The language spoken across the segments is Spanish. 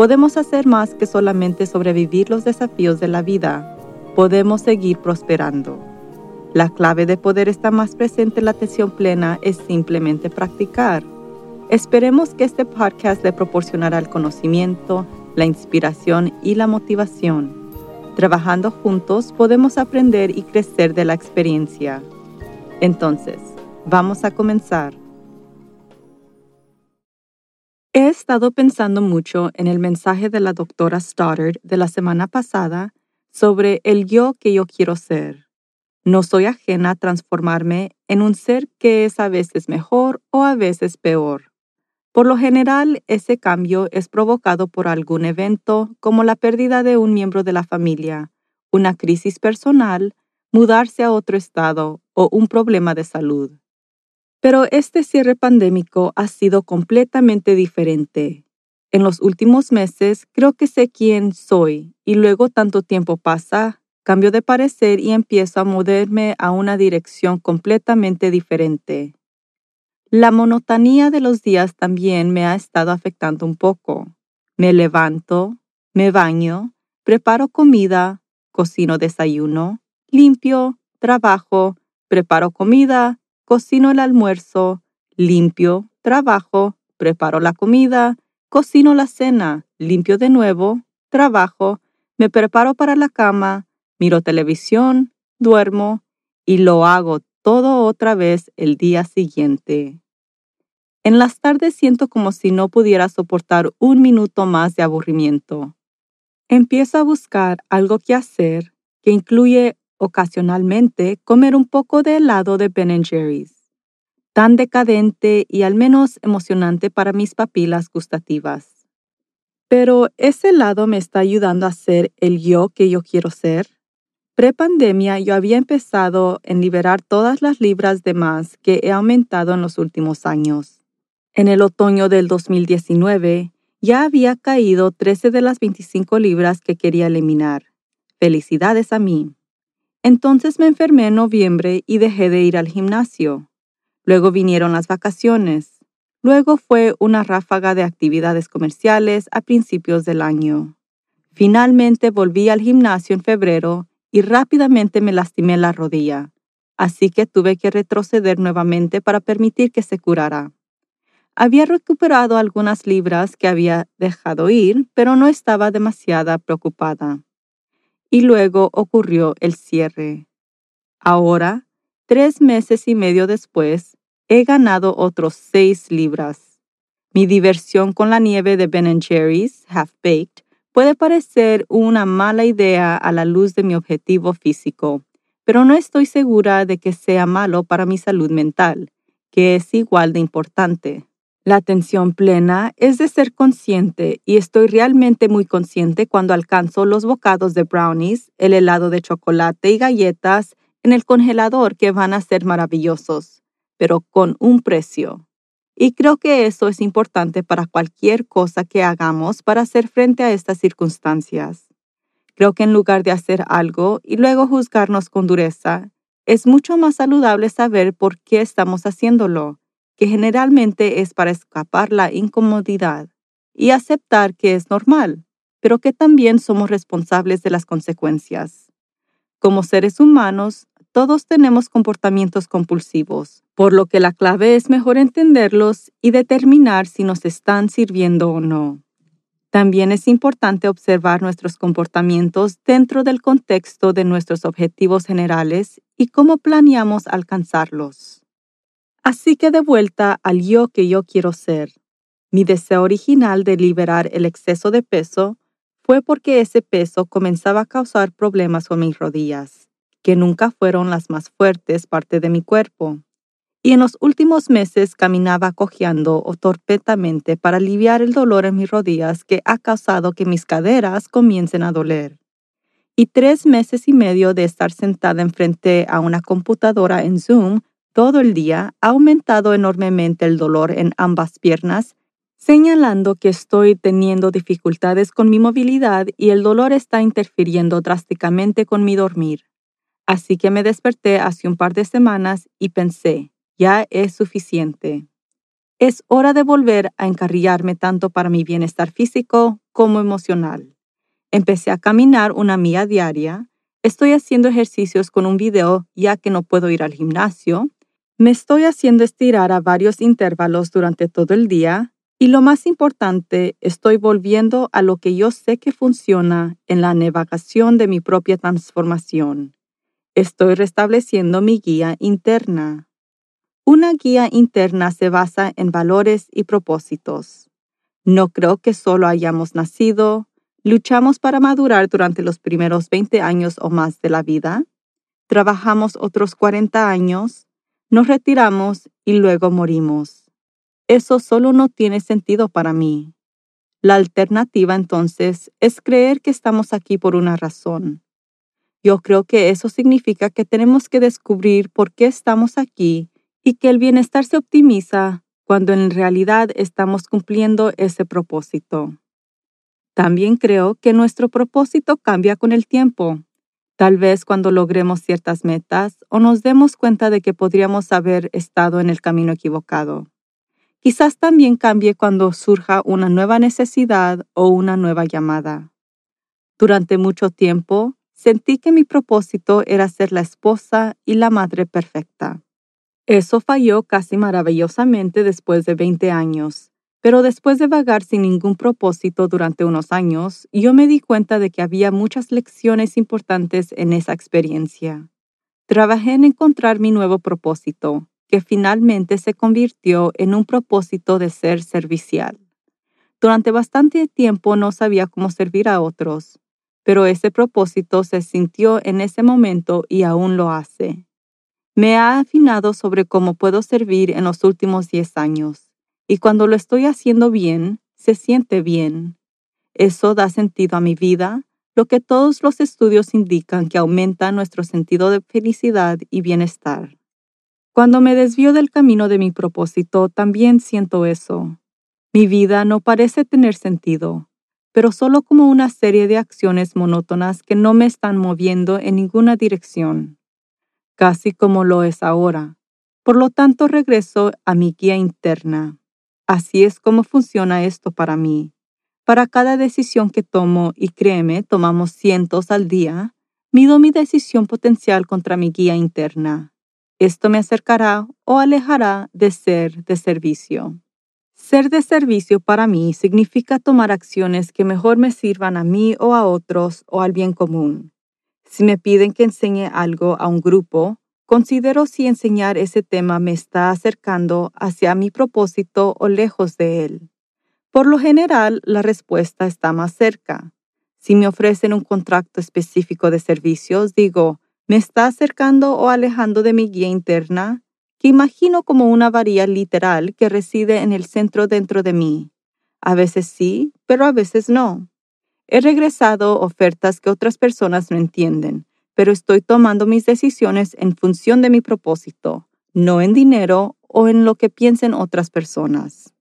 podemos hacer más que solamente sobrevivir los desafíos de la vida. Podemos seguir prosperando. La clave de poder estar más presente en la atención plena es simplemente practicar. Esperemos que este podcast le proporcionará el conocimiento, la inspiración y la motivación. Trabajando juntos podemos aprender y crecer de la experiencia. Entonces, vamos a comenzar. He estado pensando mucho en el mensaje de la doctora Stoddard de la semana pasada sobre el yo que yo quiero ser. No soy ajena a transformarme en un ser que es a veces mejor o a veces peor. Por lo general, ese cambio es provocado por algún evento como la pérdida de un miembro de la familia, una crisis personal, mudarse a otro estado o un problema de salud. Pero este cierre pandémico ha sido completamente diferente. En los últimos meses creo que sé quién soy y luego tanto tiempo pasa, cambio de parecer y empiezo a moverme a una dirección completamente diferente. La monotonía de los días también me ha estado afectando un poco. Me levanto, me baño, preparo comida, cocino desayuno, limpio, trabajo, preparo comida, cocino el almuerzo, limpio, trabajo, preparo la comida, cocino la cena, limpio de nuevo, trabajo, me preparo para la cama, miro televisión, duermo y lo hago todo otra vez el día siguiente. En las tardes siento como si no pudiera soportar un minuto más de aburrimiento. Empiezo a buscar algo que hacer que incluye ocasionalmente comer un poco de helado de Ben Jerry's, tan decadente y al menos emocionante para mis papilas gustativas. Pero ese helado me está ayudando a ser el yo que yo quiero ser. Pre-pandemia yo había empezado en liberar todas las libras de más que he aumentado en los últimos años. En el otoño del 2019 ya había caído 13 de las 25 libras que quería eliminar. Felicidades a mí. Entonces me enfermé en noviembre y dejé de ir al gimnasio. Luego vinieron las vacaciones. Luego fue una ráfaga de actividades comerciales a principios del año. Finalmente volví al gimnasio en febrero y rápidamente me lastimé la rodilla, así que tuve que retroceder nuevamente para permitir que se curara. Había recuperado algunas libras que había dejado ir, pero no estaba demasiado preocupada. Y luego ocurrió el cierre. Ahora, tres meses y medio después, he ganado otros seis libras. Mi diversión con la nieve de Ben Jerry's Half Baked puede parecer una mala idea a la luz de mi objetivo físico, pero no estoy segura de que sea malo para mi salud mental, que es igual de importante. La atención plena es de ser consciente y estoy realmente muy consciente cuando alcanzo los bocados de brownies, el helado de chocolate y galletas en el congelador que van a ser maravillosos, pero con un precio. Y creo que eso es importante para cualquier cosa que hagamos para hacer frente a estas circunstancias. Creo que en lugar de hacer algo y luego juzgarnos con dureza, es mucho más saludable saber por qué estamos haciéndolo que generalmente es para escapar la incomodidad y aceptar que es normal, pero que también somos responsables de las consecuencias. Como seres humanos, todos tenemos comportamientos compulsivos, por lo que la clave es mejor entenderlos y determinar si nos están sirviendo o no. También es importante observar nuestros comportamientos dentro del contexto de nuestros objetivos generales y cómo planeamos alcanzarlos. Así que de vuelta al yo que yo quiero ser. Mi deseo original de liberar el exceso de peso fue porque ese peso comenzaba a causar problemas con mis rodillas, que nunca fueron las más fuertes parte de mi cuerpo. y en los últimos meses caminaba cojeando o torpetamente para aliviar el dolor en mis rodillas que ha causado que mis caderas comiencen a doler. Y tres meses y medio de estar sentada enfrente a una computadora en Zoom todo el día ha aumentado enormemente el dolor en ambas piernas, señalando que estoy teniendo dificultades con mi movilidad y el dolor está interfiriendo drásticamente con mi dormir. Así que me desperté hace un par de semanas y pensé, ya es suficiente. Es hora de volver a encarrillarme tanto para mi bienestar físico como emocional. Empecé a caminar una milla diaria, estoy haciendo ejercicios con un video ya que no puedo ir al gimnasio, me estoy haciendo estirar a varios intervalos durante todo el día y lo más importante, estoy volviendo a lo que yo sé que funciona en la navegación de mi propia transformación. Estoy restableciendo mi guía interna. Una guía interna se basa en valores y propósitos. No creo que solo hayamos nacido, luchamos para madurar durante los primeros 20 años o más de la vida, trabajamos otros 40 años, nos retiramos y luego morimos. Eso solo no tiene sentido para mí. La alternativa entonces es creer que estamos aquí por una razón. Yo creo que eso significa que tenemos que descubrir por qué estamos aquí y que el bienestar se optimiza cuando en realidad estamos cumpliendo ese propósito. También creo que nuestro propósito cambia con el tiempo. Tal vez cuando logremos ciertas metas o nos demos cuenta de que podríamos haber estado en el camino equivocado. Quizás también cambie cuando surja una nueva necesidad o una nueva llamada. Durante mucho tiempo, sentí que mi propósito era ser la esposa y la madre perfecta. Eso falló casi maravillosamente después de 20 años, pero después de vagar sin ningún propósito durante unos años, yo me di cuenta de que había muchas lecciones importantes en esa experiencia. Trabajé en encontrar mi nuevo propósito, que finalmente se convirtió en un propósito de ser servicial. Durante bastante tiempo no sabía cómo servir a otros, pero ese propósito se sintió en ese momento y aún lo hace. Me ha afinado sobre cómo puedo servir en los últimos 10 años, y cuando lo estoy haciendo bien, se siente bien. Eso da sentido a mi vida, lo que todos los estudios indican que aumenta nuestro sentido de felicidad y bienestar. Cuando me desvío del camino de mi propósito, también siento eso. Mi vida no parece tener sentido, pero solo como una serie de acciones monótonas que no me están moviendo en ninguna dirección casi como lo es ahora. Por lo tanto, regreso a mi guía interna. Así es como funciona esto para mí. Para cada decisión que tomo, y créeme, tomamos cientos al día, mido mi decisión potencial contra mi guía interna. Esto me acercará o alejará de ser de servicio. Ser de servicio para mí significa tomar acciones que mejor me sirvan a mí o a otros o al bien común. Si me piden que enseñe algo a un grupo, considero si enseñar ese tema me está acercando hacia mi propósito o lejos de él. Por lo general, la respuesta está más cerca. Si me ofrecen un contrato específico de servicios, digo, ¿me está acercando o alejando de mi guía interna? que imagino como una varilla literal que reside en el centro dentro de mí. A veces sí, pero a veces no. He regresado ofertas que otras personas no entienden, pero estoy tomando mis decisiones en función de mi propósito, no en dinero o en lo que piensen otras personas.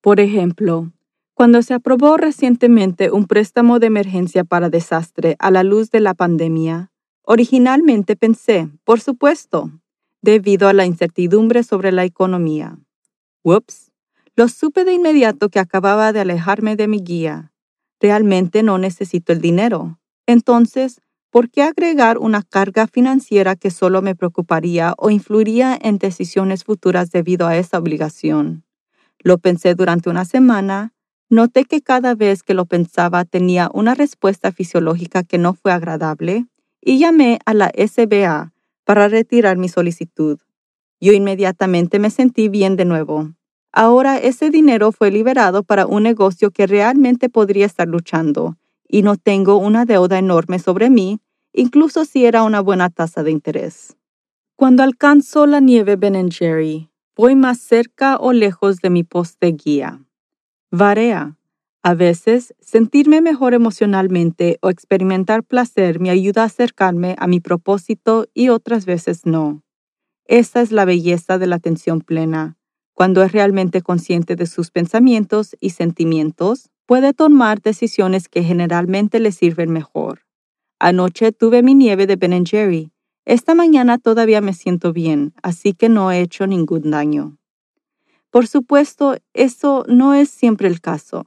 Por ejemplo, cuando se aprobó recientemente un préstamo de emergencia para desastre a la luz de la pandemia, originalmente pensé, por supuesto, debido a la incertidumbre sobre la economía. Whoops, lo supe de inmediato que acababa de alejarme de mi guía Realmente no necesito el dinero. Entonces, ¿por qué agregar una carga financiera que solo me preocuparía o influiría en decisiones futuras debido a esa obligación? Lo pensé durante una semana. Noté que cada vez que lo pensaba tenía una respuesta fisiológica que no fue agradable y llamé a la SBA para retirar mi solicitud. Yo inmediatamente me sentí bien de nuevo. Ahora ese dinero fue liberado para un negocio que realmente podría estar luchando y no tengo una deuda enorme sobre mí, incluso si era una buena tasa de interés. Cuando alcanzo la nieve Ben Jerry, voy más cerca o lejos de mi poste guía. Varea. A veces, sentirme mejor emocionalmente o experimentar placer me ayuda a acercarme a mi propósito y otras veces no. Esta es la belleza de la atención plena. Cuando es realmente consciente de sus pensamientos y sentimientos, puede tomar decisiones que generalmente le sirven mejor. Anoche tuve mi nieve de Ben Jerry. Esta mañana todavía me siento bien, así que no he hecho ningún daño. Por supuesto, eso no es siempre el caso.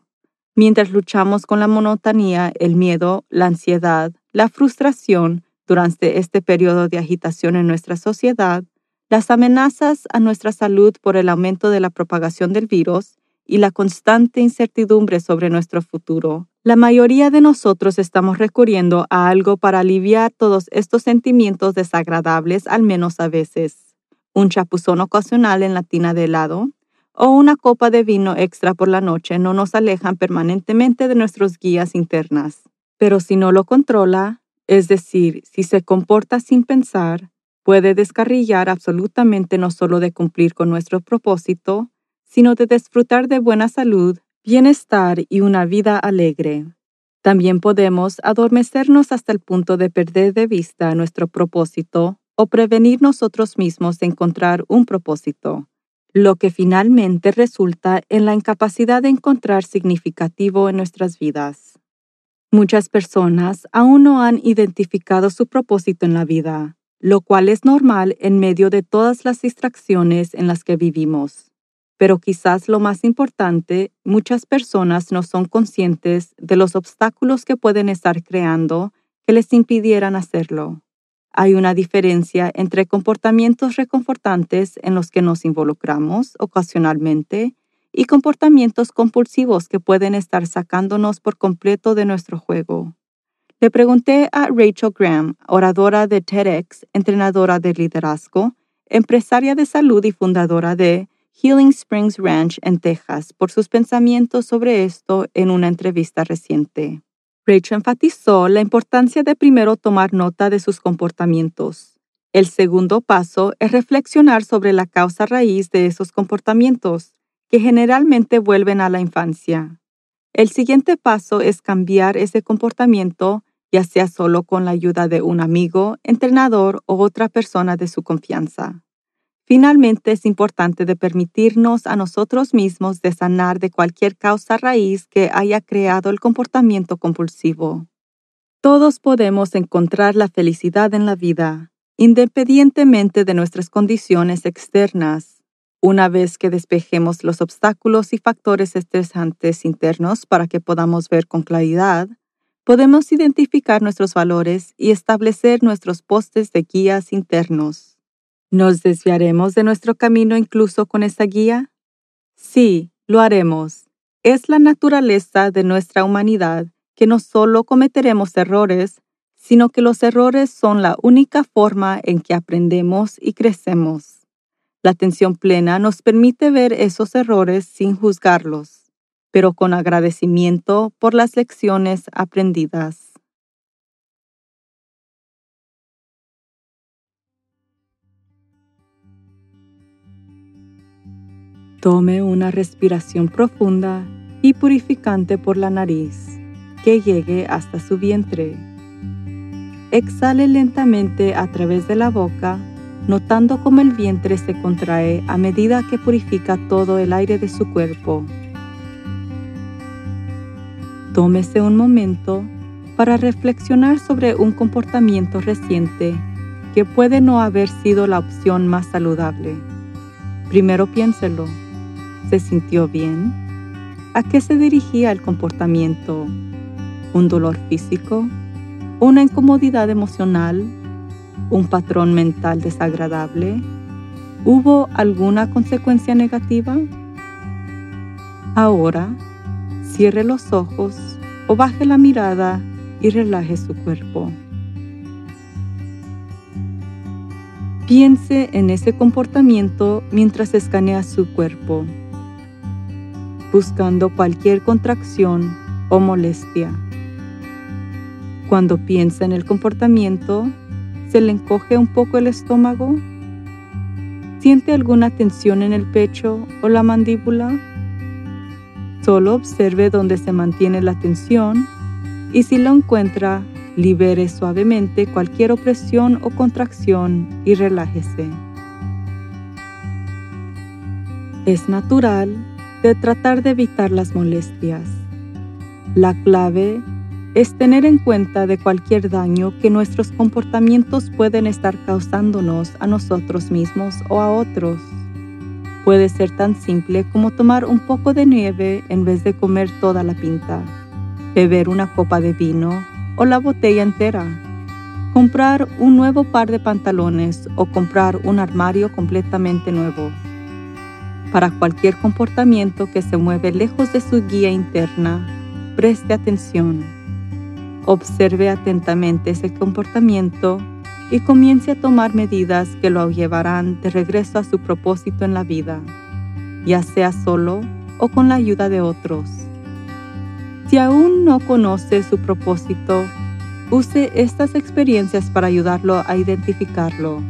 Mientras luchamos con la monotonía, el miedo, la ansiedad, la frustración durante este periodo de agitación en nuestra sociedad, las amenazas a nuestra salud por el aumento de la propagación del virus y la constante incertidumbre sobre nuestro futuro, la mayoría de nosotros estamos recurriendo a algo para aliviar todos estos sentimientos desagradables al menos a veces. Un chapuzón ocasional en la tina de helado, o una copa de vino extra por la noche no nos alejan permanentemente de nuestros guías internas. Pero si no lo controla, es decir, si se comporta sin pensar, puede descarrillar absolutamente no solo de cumplir con nuestro propósito, sino de disfrutar de buena salud, bienestar y una vida alegre. También podemos adormecernos hasta el punto de perder de vista nuestro propósito o prevenir nosotros mismos de encontrar un propósito lo que finalmente resulta en la incapacidad de encontrar significativo en nuestras vidas. Muchas personas aún no han identificado su propósito en la vida, lo cual es normal en medio de todas las distracciones en las que vivimos. Pero quizás lo más importante, muchas personas no son conscientes de los obstáculos que pueden estar creando que les impidieran hacerlo. Hay una diferencia entre comportamientos reconfortantes en los que nos involucramos ocasionalmente y comportamientos compulsivos que pueden estar sacándonos por completo de nuestro juego. Le pregunté a Rachel Graham, oradora de TEDx, entrenadora de liderazgo, empresaria de salud y fundadora de Healing Springs Ranch en Texas, por sus pensamientos sobre esto en una entrevista reciente. Rachel enfatizó la importancia de primero tomar nota de sus comportamientos. El segundo paso es reflexionar sobre la causa raíz de esos comportamientos, que generalmente vuelven a la infancia. El siguiente paso es cambiar ese comportamiento, ya sea solo con la ayuda de un amigo, entrenador o otra persona de su confianza. Finalmente, es importante de permitirnos a nosotros mismos de sanar de cualquier causa raíz que haya creado el comportamiento compulsivo. Todos podemos encontrar la felicidad en la vida, independientemente de nuestras condiciones externas, una vez que despejemos los obstáculos y factores estresantes internos para que podamos ver con claridad, podemos identificar nuestros valores y establecer nuestros postes de guías internos. ¿Nos desviaremos de nuestro camino incluso con esa guía? Sí, lo haremos. Es la naturaleza de nuestra humanidad que no solo cometeremos errores, sino que los errores son la única forma en que aprendemos y crecemos. La atención plena nos permite ver esos errores sin juzgarlos, pero con agradecimiento por las lecciones aprendidas. Tome una respiración profunda y purificante por la nariz que llegue hasta su vientre. Exhale lentamente a través de la boca, notando cómo el vientre se contrae a medida que purifica todo el aire de su cuerpo. Tómese un momento para reflexionar sobre un comportamiento reciente que puede no haber sido la opción más saludable. Primero piénselo ¿Se sintió bien? ¿A qué se dirigía el comportamiento? ¿Un dolor físico? ¿Una incomodidad emocional? ¿Un patrón mental desagradable? ¿Hubo alguna consecuencia negativa? Ahora, cierre los ojos o baje la mirada y relaje su cuerpo. Piense en ese comportamiento mientras escanea su cuerpo buscando cualquier contracción o molestia. Cuando piensa en el comportamiento, se le encoge un poco el estómago ¿Siente alguna tensión en el pecho o la mandíbula? Solo observe dónde se mantiene la tensión y si lo encuentra, libere suavemente cualquier opresión o contracción y relájese. Es natural de tratar de evitar las molestias. La clave es tener en cuenta de cualquier daño que nuestros comportamientos pueden estar causándonos a nosotros mismos o a otros. Puede ser tan simple como tomar un poco de nieve en vez de comer toda la pinta, beber una copa de vino o la botella entera, comprar un nuevo par de pantalones o comprar un armario completamente nuevo. Para cualquier comportamiento que se mueve lejos de su guía interna, preste atención Observe atentamente ese comportamiento y comience a tomar medidas que lo llevarán de regreso a su propósito en la vida, ya sea solo o con la ayuda de otros. Si aún no conoce su propósito, use estas experiencias para ayudarlo a identificarlo.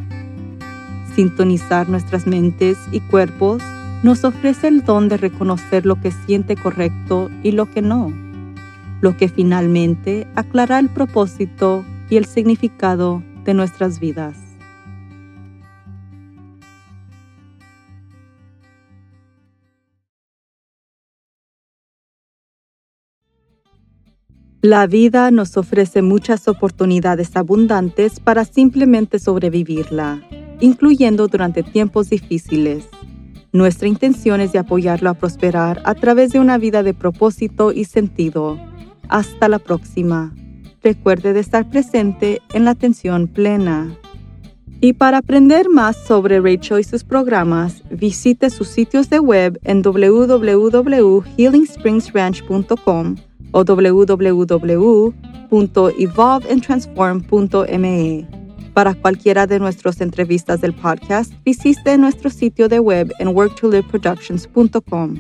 Sintonizar nuestras mentes y cuerpos nos ofrece el don de reconocer lo que siente correcto y lo que no lo que finalmente aclara el propósito y el significado de nuestras vidas. La vida nos ofrece muchas oportunidades abundantes para simplemente sobrevivirla, incluyendo durante tiempos difíciles. Nuestra intención es de apoyarlo a prosperar a través de una vida de propósito y sentido hasta la próxima. Recuerde de estar presente en la atención plena. Y para aprender más sobre Rachel y sus programas, visite sus sitios de web en www.healingspringsranch.com o www.evolveandtransform.me. Para cualquiera de nuestras entrevistas del podcast, visite nuestro sitio de web en worktoliveproductions.com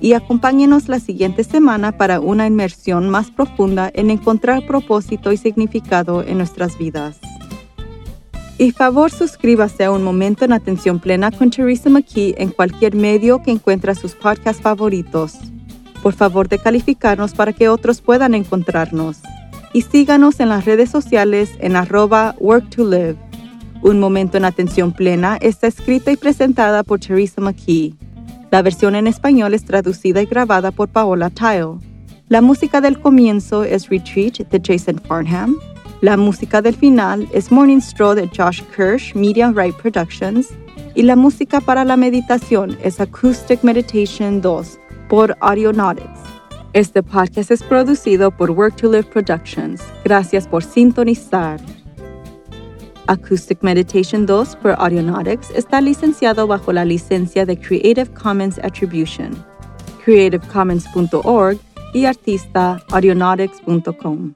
y acompáñenos la siguiente semana para una inmersión más profunda en encontrar propósito y significado en nuestras vidas. Y favor suscríbase a Un Momento en Atención Plena con Teresa McKee en cualquier medio que encuentre sus podcasts favoritos. Por favor de calificarnos para que otros puedan encontrarnos. Y síganos en las redes sociales en arroba work to live. Un Momento en Atención Plena está escrita y presentada por Teresa McKee. La versión en español es traducida y grabada por Paola Tile. La música del comienzo es Retreat de Jason Farnham. La música del final es Morning Stroll de Josh Kirsch, Media Right Productions. Y la música para la meditación es Acoustic Meditation 2 por Audionautics. Este podcast es producido por Work to Live Productions. Gracias por sintonizar. Acoustic Meditation 2 por Audionautics está licenciado bajo la licencia de Creative Commons Attribution, creativecommons.org y artista audionautics.com.